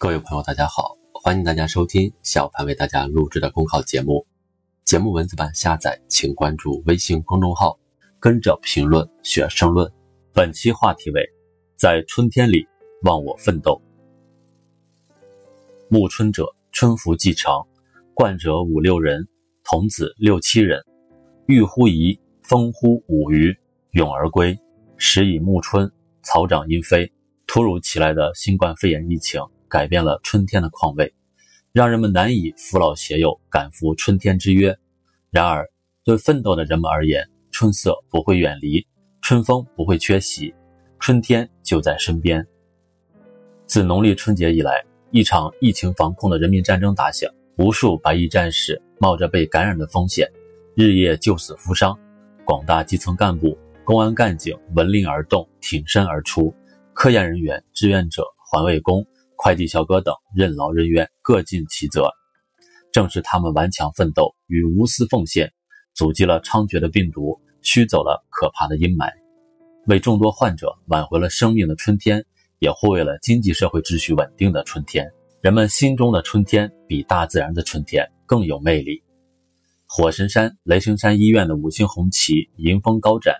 各位朋友，大家好，欢迎大家收听小凡为大家录制的公考节目。节目文字版下载，请关注微信公众号，跟着评论学申论。本期话题为：在春天里忘我奋斗。暮春者，春服既成，冠者五六人，童子六七人。欲乎移，风乎舞于，咏而归。时已暮春，草长莺飞。突如其来的新冠肺炎疫情。改变了春天的况味，让人们难以扶老携幼，赶赴春天之约。然而，对奋斗的人们而言，春色不会远离，春风不会缺席，春天就在身边。自农历春节以来，一场疫情防控的人民战争打响，无数白衣战士冒着被感染的风险，日夜救死扶伤。广大基层干部、公安干警闻令而动，挺身而出；科研人员、志愿者、环卫工。快递小哥等任劳任怨，各尽其责。正是他们顽强奋斗与无私奉献，阻击了猖獗的病毒，驱走了可怕的阴霾，为众多患者挽回了生命的春天，也护卫了经济社会秩序稳定的春天。人们心中的春天，比大自然的春天更有魅力。火神山雷神山医院的五星红旗迎风高展，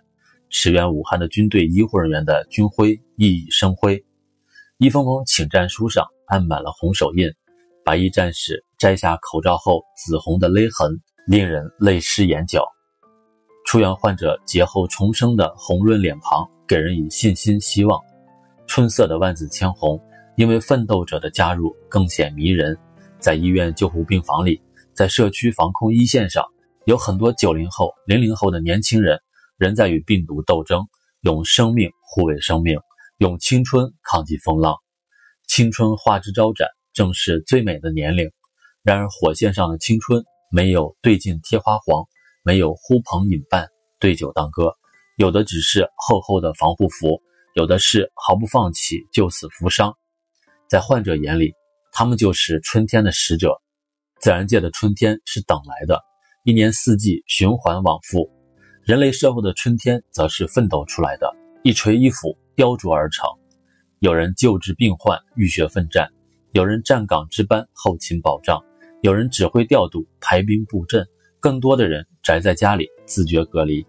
驰援武汉的军队医护人员的军徽熠熠生辉。一封封请战书上按满了红手印，白衣战士摘下口罩后紫红的勒痕令人泪湿眼角。出院患者劫后重生的红润脸庞给人以信心希望。春色的万紫千红，因为奋斗者的加入更显迷人。在医院救护病房里，在社区防控一线上，有很多九零后、零零后的年轻人仍在与病毒斗争，用生命护卫生命。用青春抗击风浪，青春花枝招展，正是最美的年龄。然而，火线上的青春没有对镜贴花黄，没有呼朋引伴对酒当歌，有的只是厚厚的防护服，有的是毫不放弃救死扶伤。在患者眼里，他们就是春天的使者。自然界的春天是等来的，一年四季循环往复；人类社会的春天则是奋斗出来的，一锤一斧。雕琢而成，有人救治病患，浴血奋战；有人站岗值班，后勤保障；有人指挥调度，排兵布阵；更多的人宅在家里，自觉隔离。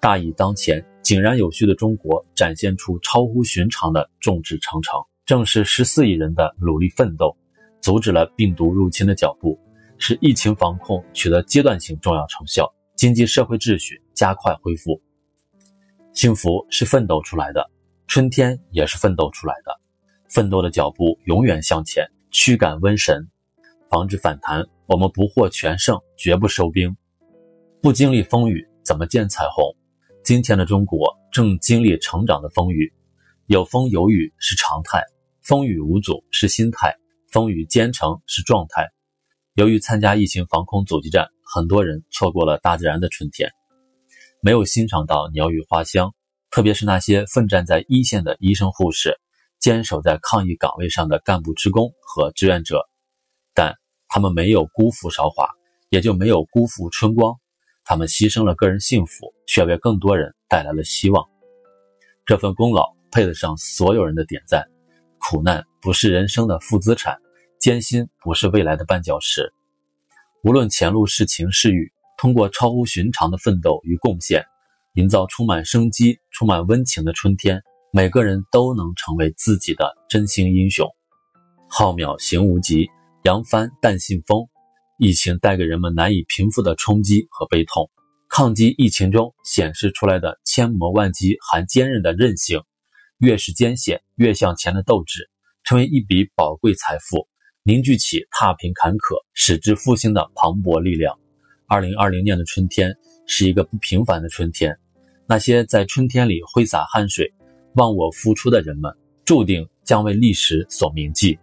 大义当前，井然有序的中国展现出超乎寻常的众志成城。正是十四亿人的努力奋斗，阻止了病毒入侵的脚步，使疫情防控取得阶段性重要成效，经济社会秩序加快恢复。幸福是奋斗出来的，春天也是奋斗出来的。奋斗的脚步永远向前，驱赶瘟神，防止反弹。我们不获全胜，绝不收兵。不经历风雨，怎么见彩虹？今天的中国正经历成长的风雨，有风有雨是常态，风雨无阻是心态，风雨兼程是状态。由于参加疫情防控阻击战，很多人错过了大自然的春天。没有欣赏到鸟语花香，特别是那些奋战在一线的医生护士，坚守在抗疫岗位上的干部职工和志愿者，但他们没有辜负韶华，也就没有辜负春光。他们牺牲了个人幸福，却为更多人带来了希望。这份功劳配得上所有人的点赞。苦难不是人生的负资产，艰辛不是未来的绊脚石。无论前路是晴是雨。通过超乎寻常的奋斗与贡献，营造充满生机、充满温情的春天。每个人都能成为自己的真心英雄。浩渺行无极，扬帆但信风。疫情带给人们难以平复的冲击和悲痛，抗击疫情中显示出来的千磨万击含坚韧的韧性，越是艰险越向前的斗志，成为一笔宝贵财富，凝聚起踏平坎坷、使之复兴的磅礴力量。二零二零年的春天是一个不平凡的春天，那些在春天里挥洒汗水、忘我付出的人们，注定将为历史所铭记。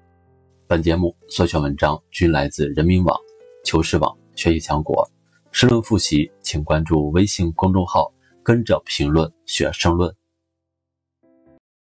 本节目所选文章均来自人民网、求是网、学习强国。申论复习，请关注微信公众号，跟着评论学申论。